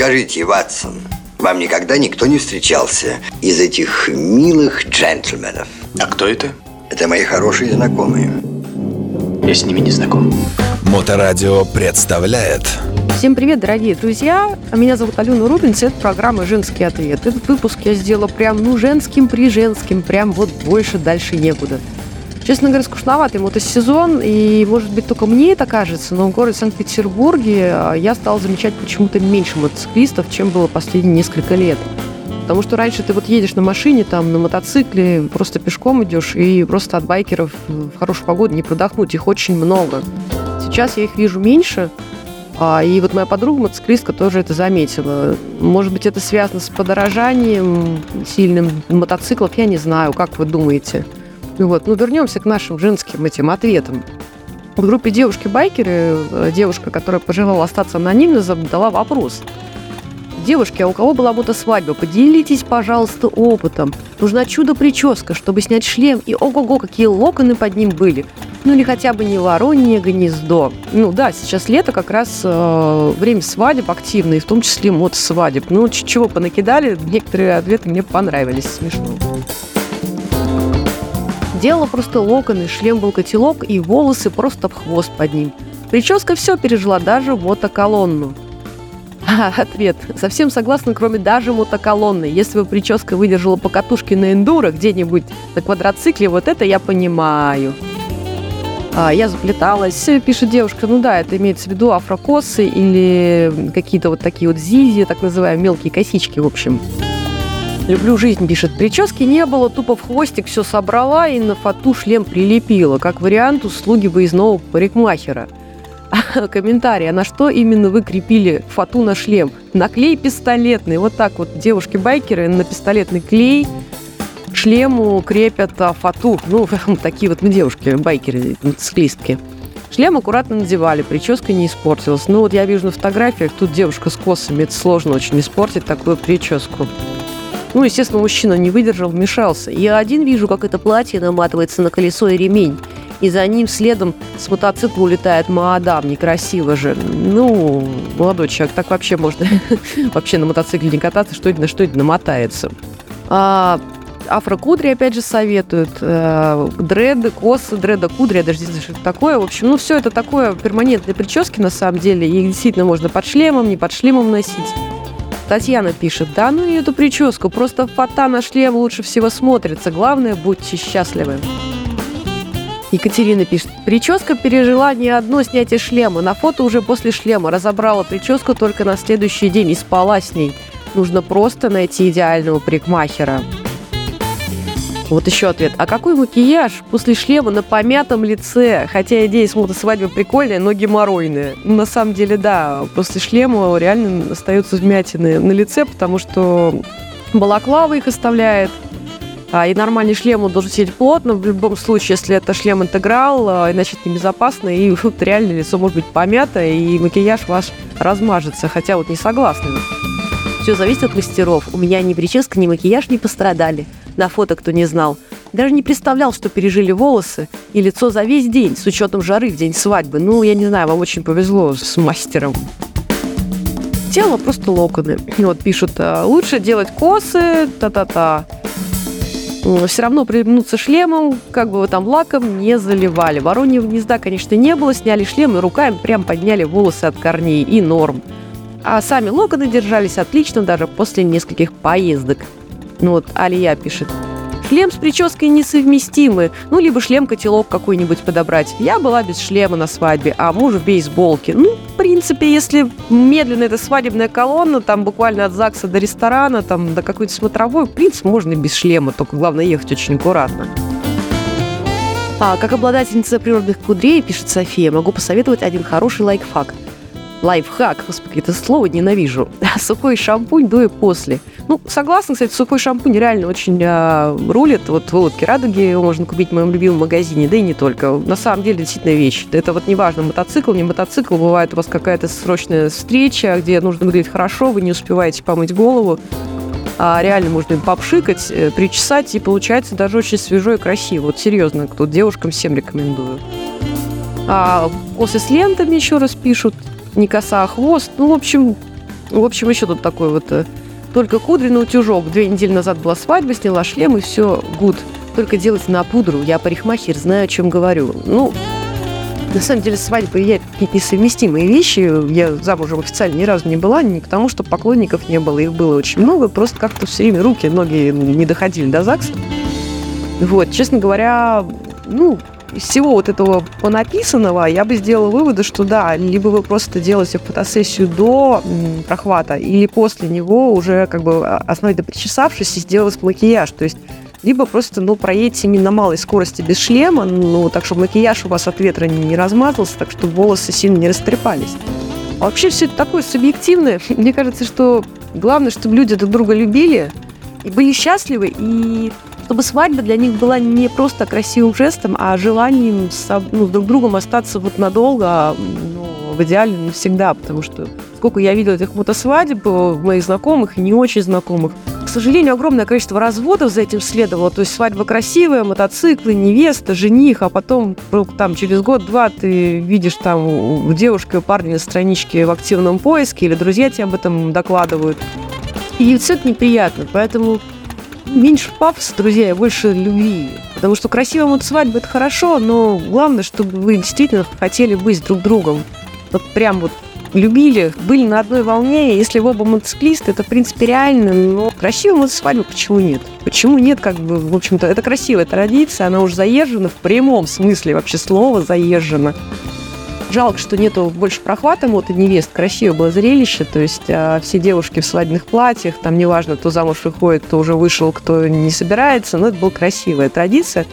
Скажите, Ватсон, вам никогда никто не встречался из этих милых джентльменов? А кто это? Это мои хорошие знакомые. Я с ними не знаком. Моторадио представляет Всем привет, дорогие друзья! Меня зовут Алена Рубинс, это программа «Женский ответ». Этот выпуск я сделала прям, ну, женским при женским, прям вот больше дальше некуда. Честно говоря, скучноватый мотосезон, и, может быть, только мне это кажется, но в городе Санкт-Петербурге а, я стала замечать почему-то меньше мотоциклистов, чем было последние несколько лет. Потому что раньше ты вот едешь на машине, там, на мотоцикле, просто пешком идешь, и просто от байкеров в хорошую погоду не продохнуть. Их очень много. Сейчас я их вижу меньше, а, и вот моя подруга, мотоциклистка, тоже это заметила. Может быть, это связано с подорожанием сильным мотоциклов, я не знаю, как вы думаете. Вот. Ну, вернемся к нашим женским этим ответам. В группе девушки-байкеры девушка, которая пожелала остаться анонимной, задала вопрос. Девушки, а у кого была мотосвадьба? Поделитесь, пожалуйста, опытом. Нужна чудо-прическа, чтобы снять шлем, и ого-го, какие локоны под ним были. Ну или хотя бы не воронье гнездо. Ну да, сейчас лето, как раз э, время свадеб активное, в том числе мотосвадеб. Ну, чего понакидали, некоторые ответы мне понравились, смешно. Делала просто локоны, шлем был котелок и волосы просто в хвост под ним. Прическа все пережила, даже мотоколонну. А, ответ. Совсем согласна, кроме даже мотоколонны. Если бы прическа выдержала по катушке на эндуро где-нибудь на квадроцикле, вот это я понимаю. А, я заплеталась, пишет девушка. Ну да, это имеется в виду афрокосы или какие-то вот такие вот зизи, так называемые мелкие косички, в общем. Люблю жизнь, пишет. Прически не было, тупо в хвостик все собрала и на фату шлем прилепила. Как вариант услуги выездного парикмахера. Комментарий. А на что именно вы крепили фату на шлем? На клей пистолетный. Вот так вот девушки-байкеры на пистолетный клей шлему крепят а, фату. Ну, такие вот мы девушки, байкеры, циклистки. Шлем аккуратно надевали, прическа не испортилась. Ну вот я вижу на фотографиях, тут девушка с косами, это сложно очень испортить такую прическу. Ну, естественно, мужчина не выдержал, вмешался. Я один вижу, как это платье наматывается на колесо и ремень. И за ним следом с мотоцикла улетает Маадам. Некрасиво же. Ну, молодой человек, так вообще можно вообще на мотоцикле не кататься, что это на что это намотается. А, афрокудри, опять же, советуют. Э, дреды, косы, дреда, кудри, я даже не знаю, что это такое. В общем, ну, все это такое перманентные прически, на самом деле. Их действительно можно под шлемом, не под шлемом носить. Татьяна пишет, да ну и эту прическу, просто фото на шлем лучше всего смотрится. Главное, будьте счастливы. Екатерина пишет, прическа пережила не одно снятие шлема. На фото уже после шлема разобрала прическу только на следующий день и спала с ней. Нужно просто найти идеального парикмахера. Вот еще ответ. А какой макияж после шлема на помятом лице? Хотя идея с мотосвадьбы прикольная, но геморройная. Ну, на самом деле, да, после шлема реально остаются вмятины на лице, потому что балаклава их оставляет. А, и нормальный шлем он должен сидеть плотно. В любом случае, если это шлем интеграл, а, иначе это небезопасно. И вот, реально лицо может быть помято, и макияж ваш размажется. Хотя вот не согласна. Все зависит от мастеров. У меня ни прическа, ни макияж не пострадали на фото, кто не знал. Даже не представлял, что пережили волосы и лицо за весь день, с учетом жары в день свадьбы. Ну, я не знаю, вам очень повезло с мастером. Тело просто локоны. Вот пишут, «А, лучше делать косы, та-та-та. Все равно примнуться шлемом, как бы вы там лаком не заливали. Вороньего гнезда, конечно, не было. Сняли шлем и руками прям подняли волосы от корней. И норм. А сами локоны держались отлично даже после нескольких поездок. Ну вот Алия пишет. Шлем с прической несовместимы. Ну, либо шлем-котелок какой-нибудь подобрать. Я была без шлема на свадьбе, а муж в бейсболке. Ну, в принципе, если медленно это свадебная колонна, там буквально от ЗАГСа до ресторана, там до какой-то смотровой, в принципе, можно и без шлема, только главное ехать очень аккуратно. А, как обладательница природных кудрей, пишет София, могу посоветовать один хороший лайфхак – лайфхак, господи, это слово ненавижу. Сухой шампунь до и после. Ну, согласна, кстати, сухой шампунь реально очень э, рулит. Вот в радуги его можно купить в моем любимом магазине, да и не только. На самом деле, действительно вещь. Это вот неважно, мотоцикл, не мотоцикл, бывает у вас какая-то срочная встреча, где нужно выглядеть хорошо, вы не успеваете помыть голову, а реально можно им попшикать, э, причесать, и получается даже очень свежо и красиво. Вот серьезно, кто девушкам всем рекомендую. А косы с лентами еще раз пишут не коса, а хвост. Ну, в общем, В общем, еще тут такой вот э, только кудренный утюжок. Две недели назад была свадьба, сняла шлем, и все, гуд. Только делать на пудру. Я парикмахер, знаю, о чем говорю. Ну, на самом деле, свадьба и я какие-то несовместимые вещи. Я замужем официально ни разу не была, не потому что поклонников не было, их было очень много, просто как-то все время руки, ноги не доходили до ЗАГСа. Вот, честно говоря, ну, из всего вот этого понаписанного я бы сделала выводы, что да, либо вы просто делаете фотосессию до прохвата, или после него уже как бы а, основательно причесавшись и сделать макияж. То есть либо просто, ну, проедете ими на малой скорости без шлема, ну, так, чтобы макияж у вас от ветра не, не размазался, так, чтобы волосы сильно не растрепались. А вообще все это такое субъективное. Мне кажется, что главное, чтобы люди друг друга любили и были счастливы, и чтобы свадьба для них была не просто красивым жестом, а желанием с, ну, друг другом остаться вот надолго, ну, в идеале навсегда, потому что сколько я видела этих мотосвадеб, э, моих знакомых и не очень знакомых, к сожалению, огромное количество разводов за этим следовало. То есть свадьба красивая, мотоциклы, невеста, жених, а потом там через год-два ты видишь там у девушки, у парня на страничке в активном поиске, или друзья тебе об этом докладывают. И все это неприятно, поэтому меньше пафоса, друзья, и больше любви. Потому что красивая мотосвадьба – это хорошо, но главное, чтобы вы действительно хотели быть друг другом. Вот прям вот любили, были на одной волне. Если вы оба мотоциклисты, это, в принципе, реально. Но красивая мотосвадьба почему нет? Почему нет, как бы, в общем-то, это красивая традиция, она уже заезжена в прямом смысле вообще слова заезжена. Жалко, что нету больше прохвата мод и невест. Красивое было зрелище. То есть а, все девушки в свадебных платьях, там неважно, кто замуж выходит, кто уже вышел, кто не собирается. Но это была красивая традиция.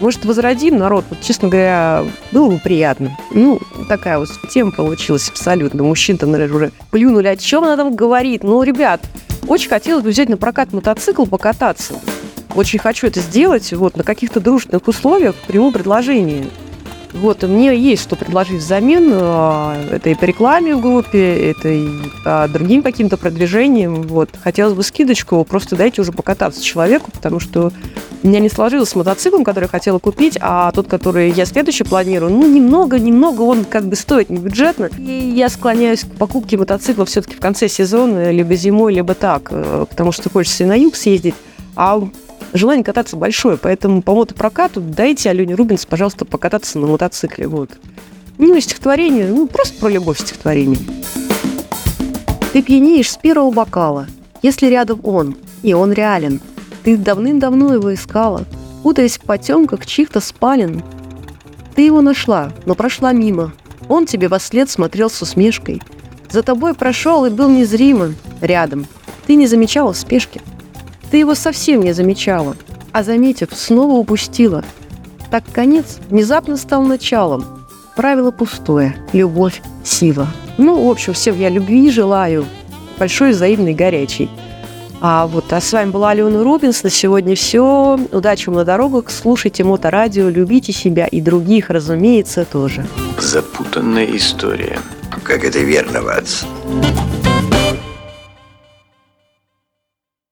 Может, возродим народ? Вот, честно говоря, было бы приятно. Ну, такая вот тема получилась абсолютно. Мужчин-то, наверное, уже плюнули. О чем она там говорит? Ну, ребят, очень хотелось бы взять на прокат мотоцикл, покататься. Очень хочу это сделать вот на каких-то дружных условиях, приму предложение. Вот, мне есть что предложить взамен. а, Это и по рекламе в группе, это и по другим каким-то продвижениям. Вот. Хотелось бы скидочку, просто дайте уже покататься человеку, потому что у меня не сложилось с мотоциклом, который я хотела купить, а тот, который я следующий планирую, ну, немного, немного он как бы стоит не бюджетно. И я склоняюсь к покупке мотоцикла все-таки в конце сезона, либо зимой, либо так, э, потому что хочется и на юг съездить. А желание кататься большое, поэтому по мотопрокату дайте Алене Рубинс, пожалуйста, покататься на мотоцикле. Вот. Ну, стихотворение, ну, просто про любовь стихотворение. Ты пьянеешь с первого бокала, если рядом он, и он реален. Ты давным-давно его искала, путаясь в потемках чьих-то спален. Ты его нашла, но прошла мимо. Он тебе во след смотрел с усмешкой. За тобой прошел и был незримо рядом. Ты не замечала в спешке. Ты его совсем не замечала, а заметив, снова упустила. Так конец внезапно стал началом. Правило пустое, любовь, сила. Ну, в общем, всем я любви желаю, большой, взаимной, горячей. А вот а с вами была Алена Рубинс. На сегодня все. Удачи вам на дорогах. Слушайте Моторадио, любите себя и других, разумеется, тоже. Запутанная история. Как это верно, Ватс?